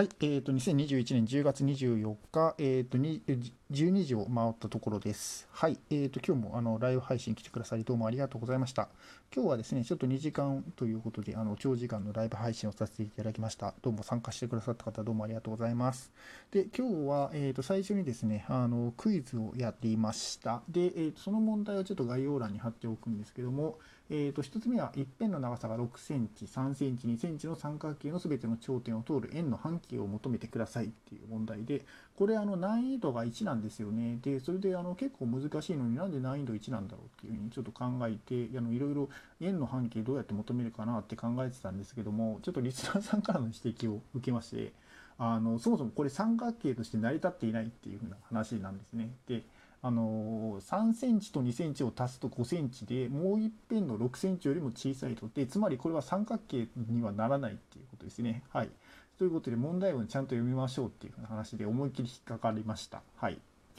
はい、えっ、と、2021年10月24日、えっ、と、に12時を回ったところです。はい、えっ、と、今日もあのライブ配信来てくださり、どうもありがとうございました。今日はですね、ちょっと2時間ということで、あの長時間のライブ配信をさせていただきました。どうも参加してくださった方、どうもありがとうございます。で、今日は、えっ、と、最初にですね、あのクイズをやっていました。で、えっ、と、その問題をちょっと概要欄に貼っておくんですけども、えー、と1つ目は一辺の長さが6センチ、3センチ、2センチの三角形のすべての頂点を通る円の半径を求めてくださいっていう問題で、これあの難易度が1なんですよね。で、それであの結構難しいのになんで難易度1なんだろうっていうふうにちょっと考えて、あのいろいろ円の半径どうやって求めるかなって考えてたんですけども、ちょっとリスナーさんからの指摘を受けまして、あのそもそもこれ三角形として成り立っていないっていうふうな話なんですね。であの3センチと2センチを足すと5センチでもう一辺の6センチよりも小さいとでつまりこれは三角形にはならないっていうことですね。はい、ということで問題文ちゃんと読みましょうっていう話で思いっきり引っかかりました。はい、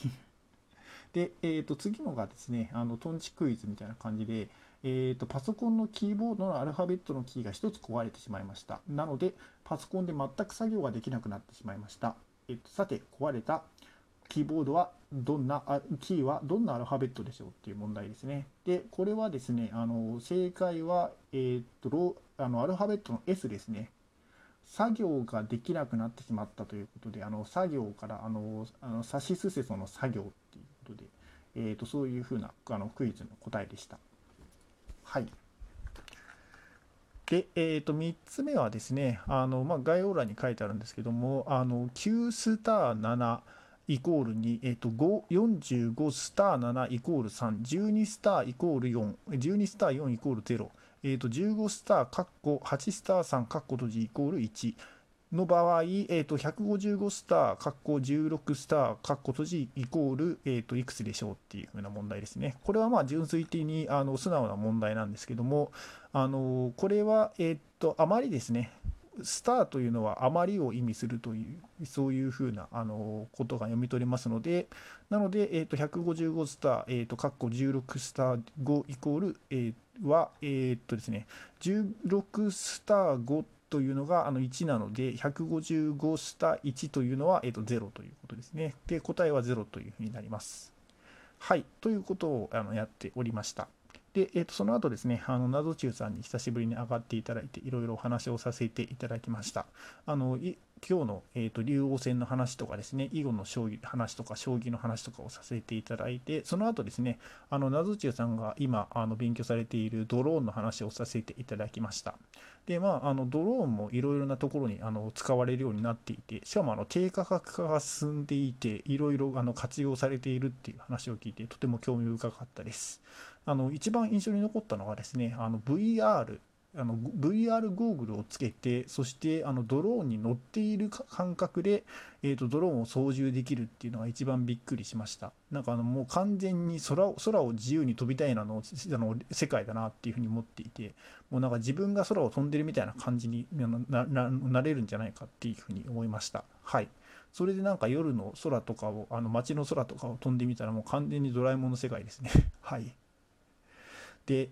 で、えー、と次のがですねあのトンチクイズみたいな感じで、えー、とパソコンのキーボードのアルファベットのキーが1つ壊れてしまいました。なのでパソコンで全く作業ができなくなってしまいました。えー、とさて壊れたキーボードはどんなキーはどんなアルファベットでしょうっていう問題ですね。で、これはですね、あの正解は、えー、とロあのアルファベットの S ですね。作業ができなくなってしまったということで、あの作業からあのあのさしすせその作業っていうことで、えー、っとそういうふうなあのクイズの答えでした。はい。で、えー、と3つ目はですね、あのまあ、概要欄に書いてあるんですけども、あの9スター7イコール2、え、ー、と、45スター7イコール3、12スターイコール4、12スター4イコール0、え、ー、と、15スターカッコ8スター3カッコ閉じイコール1の場合、え、ー、と、155スターカッコ16スターカッコ閉じイコール、えっ、と、いくつでしょうっていう風な問題ですね。これはまあ純粋的にあの素直な問題なんですけども、あのこれは、えっ、と、あまりですね、スターというのは余りを意味するというそういうふうなあのことが読み取れますのでなので、えー、と155スター、えー、と括弧16スター5イコール、えー、は、えー、とですね、16スター5というのがあの1なので155スター1というのは、えー、と0ということですね。で答えは0というふうになります。はいということをあのやっておりました。で、えー、とその後ですね、あの謎中さんに久しぶりに上がっていただいて、いろいろお話をさせていただきました。あの今日の、えー、と竜王戦の話とかですね、囲碁の将棋の話とか、将棋の話とかをさせていただいて、その後ですね、あの謎中さんが今あの勉強されているドローンの話をさせていただきました。で、まあ、あのドローンもいろいろなところにあの使われるようになっていて、しかもあの低価格化が進んでいて、いろいろあの活用されているっていう話を聞いて、とても興味深かったです。あの一番印象に残ったのがですね、あの VR、あの VR ゴーグルをつけて、そしてあのドローンに乗っている感覚で、えーと、ドローンを操縦できるっていうのが一番びっくりしました。なんかあのもう完全に空を空を自由に飛びたいなのあの世界だなっていうふうに思っていて、もうなんか自分が空を飛んでるみたいな感じにななれるんじゃないかっていうふうに思いました。はい。それでなんか夜の空とかを、あの街の空とかを飛んでみたらもう完全にドラえもんの世界ですね。はい。で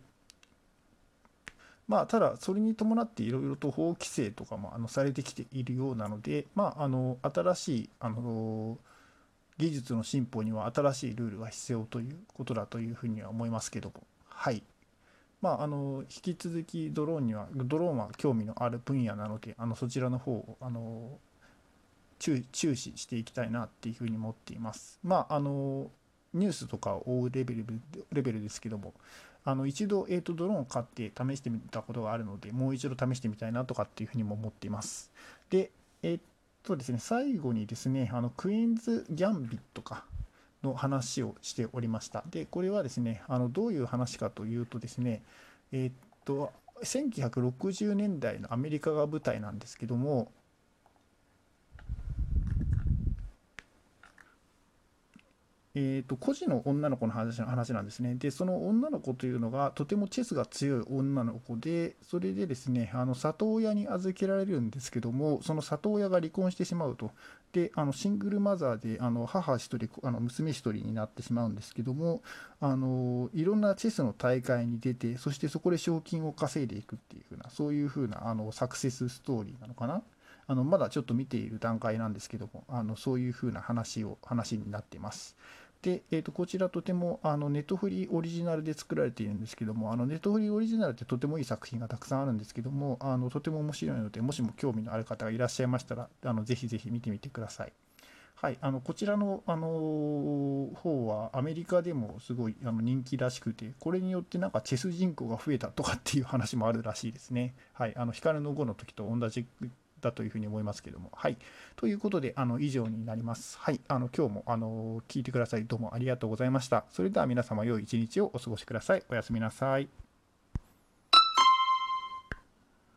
まあただそれに伴っていろいろと法規制とかもあのされてきているようなのでまああの新しいあの技術の進歩には新しいルールが必要ということだというふうには思いますけども。はい。まああの引き続きドローンにはドローンは興味のある分野なのであのそちらの方をあの注視していきたいなっていうふうに思っています。まああのニュースとかを追うレベルレベルですけどもあの一度、えーと、ドローンを買って試してみたことがあるので、もう一度試してみたいなとかっていうふうにも思っています。で、えっ、ー、とですね、最後にですね、あのクイーンズ・ギャンビットかの話をしておりました。で、これはですね、あのどういう話かというとですね、えっ、ー、と、1960年代のアメリカが舞台なんですけども、えーと、孤児の女の子の話話なんですね。で、その女の子というのがとてもチェスが強い女の子で、それでですね、あの里親に預けられるんですけども、その里親が離婚してしまうと。で、あのシングルマザーであの母1人、あの娘1人になってしまうんですけどもあの、いろんなチェスの大会に出て、そしてそこで賞金を稼いでいくっていう風な、そういう風なあのサクセスストーリーなのかな。あのまだちょっと見ている段階なんですけども、あのそういうふうな話を話になっています。で、えー、とこちらとてもあのネットフリーオリジナルで作られているんですけども、あのネットフリーオリジナルってとてもいい作品がたくさんあるんですけども、あのとても面白いので、もしも興味のある方がいらっしゃいましたら、あのぜひぜひ見てみてください。はい、あのこちらの、あの方はアメリカでもすごいあの人気らしくて、これによってなんかチェス人口が増えたとかっていう話もあるらしいですね。はい、あの光の5の時と同じだというふうに思いますけども。はい。ということで、あの、以上になります。はい。あの、今日も、あの、聞いてください。どうもありがとうございました。それでは皆様、良い一日をお過ごしください。おやすみなさい。